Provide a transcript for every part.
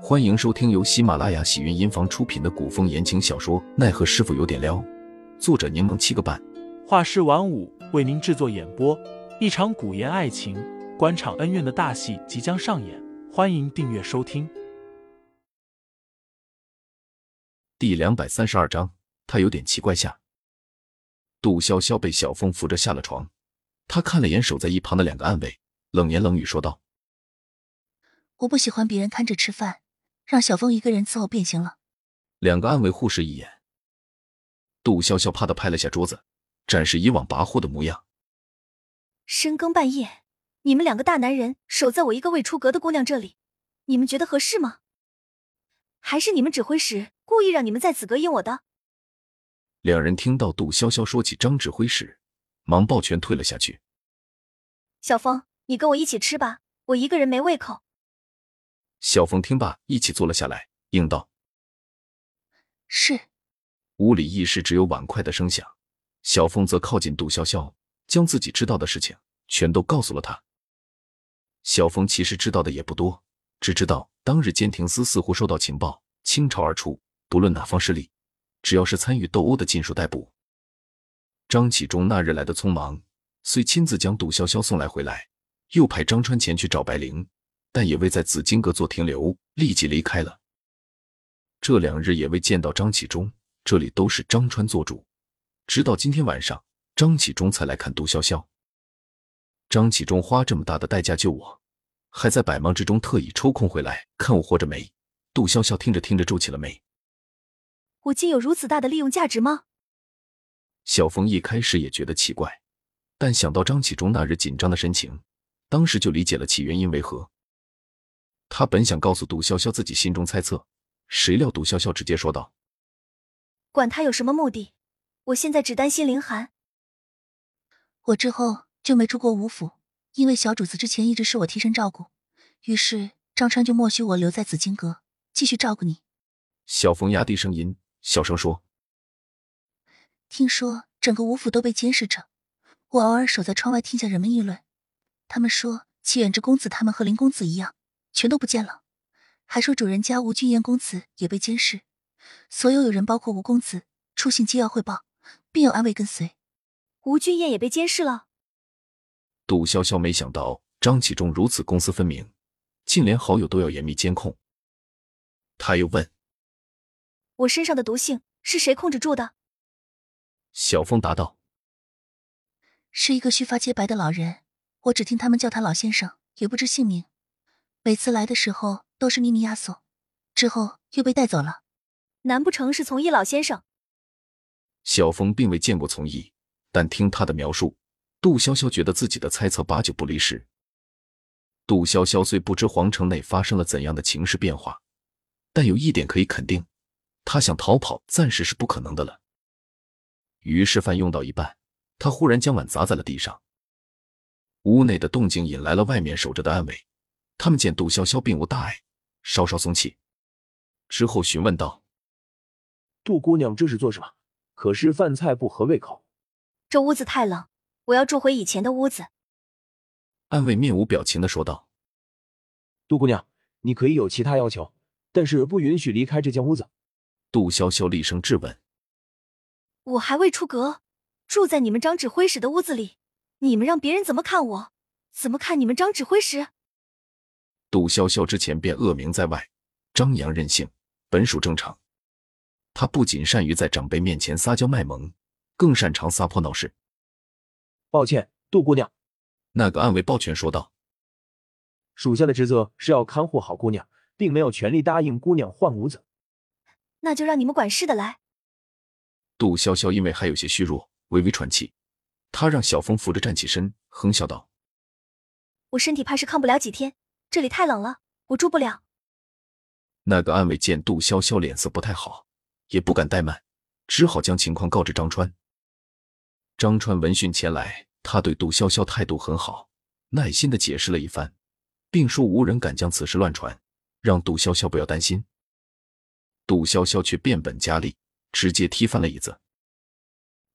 欢迎收听由喜马拉雅喜云音房出品的古风言情小说《奈何师傅有点撩》，作者柠檬七个半，画师晚舞为您制作演播。一场古言爱情、官场恩怨的大戏即将上演，欢迎订阅收听。第两百三十二章，他有点奇怪。下，杜潇潇被小风扶着下了床，他看了眼守在一旁的两个暗卫，冷言冷语说道：“我不喜欢别人看着吃饭。”让小峰一个人伺候便行了。两个暗卫互视一眼，杜潇潇啪的拍了下桌子，展示以往跋扈的模样。深更半夜，你们两个大男人守在我一个未出阁的姑娘这里，你们觉得合适吗？还是你们指挥使故意让你们在此隔应我的？两人听到杜潇潇说起张指挥使，忙抱拳退了下去。小峰，你跟我一起吃吧，我一个人没胃口。小凤听罢，一起坐了下来，应道：“是。”屋里一时只有碗筷的声响。小凤则靠近杜潇潇，将自己知道的事情全都告诉了他。小凤其实知道的也不多，只知道当日监亭司似乎收到情报，倾巢而出，不论哪方势力，只要是参与斗殴的，尽数逮捕。张启忠那日来的匆忙，遂亲自将杜潇潇送来回来，又派张川前去找白灵。但也未在紫金阁做停留，立即离开了。这两日也未见到张启忠，这里都是张川做主。直到今天晚上，张启忠才来看杜潇潇。张启忠花这么大的代价救我，还在百忙之中特意抽空回来看我活着没？杜潇潇听着听着皱起了眉。我竟有如此大的利用价值吗？小峰一开始也觉得奇怪，但想到张启忠那日紧张的神情，当时就理解了其原因为何。他本想告诉杜潇潇自己心中猜测，谁料杜潇潇直接说道：“管他有什么目的，我现在只担心凌寒。我之后就没出过吴府，因为小主子之前一直是我替身照顾，于是张川就默许我留在紫金阁继续照顾你。”小冯压低声音，小声说：“听说整个吴府都被监视着，我偶尔守在窗外听下人们议论，他们说齐远之公子他们和林公子一样。”全都不见了，还说主人家吴君彦公子也被监视，所有有人，包括吴公子，出行皆要汇报，并有安慰跟随。吴君彦也被监视了。杜潇潇没想到张启忠如此公私分明，竟连好友都要严密监控。他又问：“我身上的毒性是谁控制住的？”小峰答道：“是一个须发皆白的老人，我只听他们叫他老先生，也不知姓名。”每次来的时候都是秘密押送，之后又被带走了。难不成是从一老先生？小峰并未见过从一，但听他的描述，杜潇潇觉得自己的猜测八九不离十。杜潇潇虽不知皇城内发生了怎样的情势变化，但有一点可以肯定，他想逃跑暂时是不可能的了。于是饭用到一半，他忽然将碗砸在了地上。屋内的动静引来了外面守着的暗卫。他们见杜潇潇并无大碍，稍稍松气，之后询问道：“杜姑娘这是做什么？可是饭菜不合胃口？这屋子太冷，我要住回以前的屋子。”暗卫面无表情的说道：“杜姑娘，你可以有其他要求，但是不允许离开这间屋子。”杜潇潇厉声质问：“我还未出阁，住在你们张指挥使的屋子里，你们让别人怎么看我？怎么看你们张指挥使？”杜潇潇之前便恶名在外，张扬任性，本属正常。他不仅善于在长辈面前撒娇卖萌，更擅长撒泼闹事。抱歉，杜姑娘。那个暗卫抱拳说道：“属下的职责是要看护好姑娘，并没有权利答应姑娘换屋子。”那就让你们管事的来。杜潇潇因为还有些虚弱，微微喘气。他让小风扶着站起身，哼笑道：“我身体怕是抗不了几天。”这里太冷了，我住不了。那个暗卫见杜潇潇脸色不太好，也不敢怠慢，只好将情况告知张川。张川闻讯前来，他对杜潇潇态度很好，耐心的解释了一番，并说无人敢将此事乱传，让杜潇潇不要担心。杜潇潇却变本加厉，直接踢翻了椅子。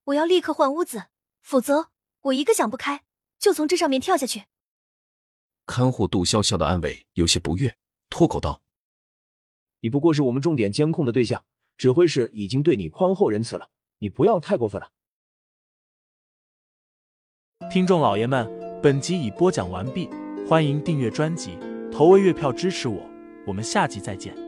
我要立刻换屋子，否则我一个想不开就从这上面跳下去。看护杜潇潇的安伟有些不悦，脱口道：“你不过是我们重点监控的对象，指挥室已经对你宽厚仁慈了，你不要太过分了。听众老爷们，本集已播讲完毕，欢迎订阅专辑，投喂月票支持我，我们下集再见。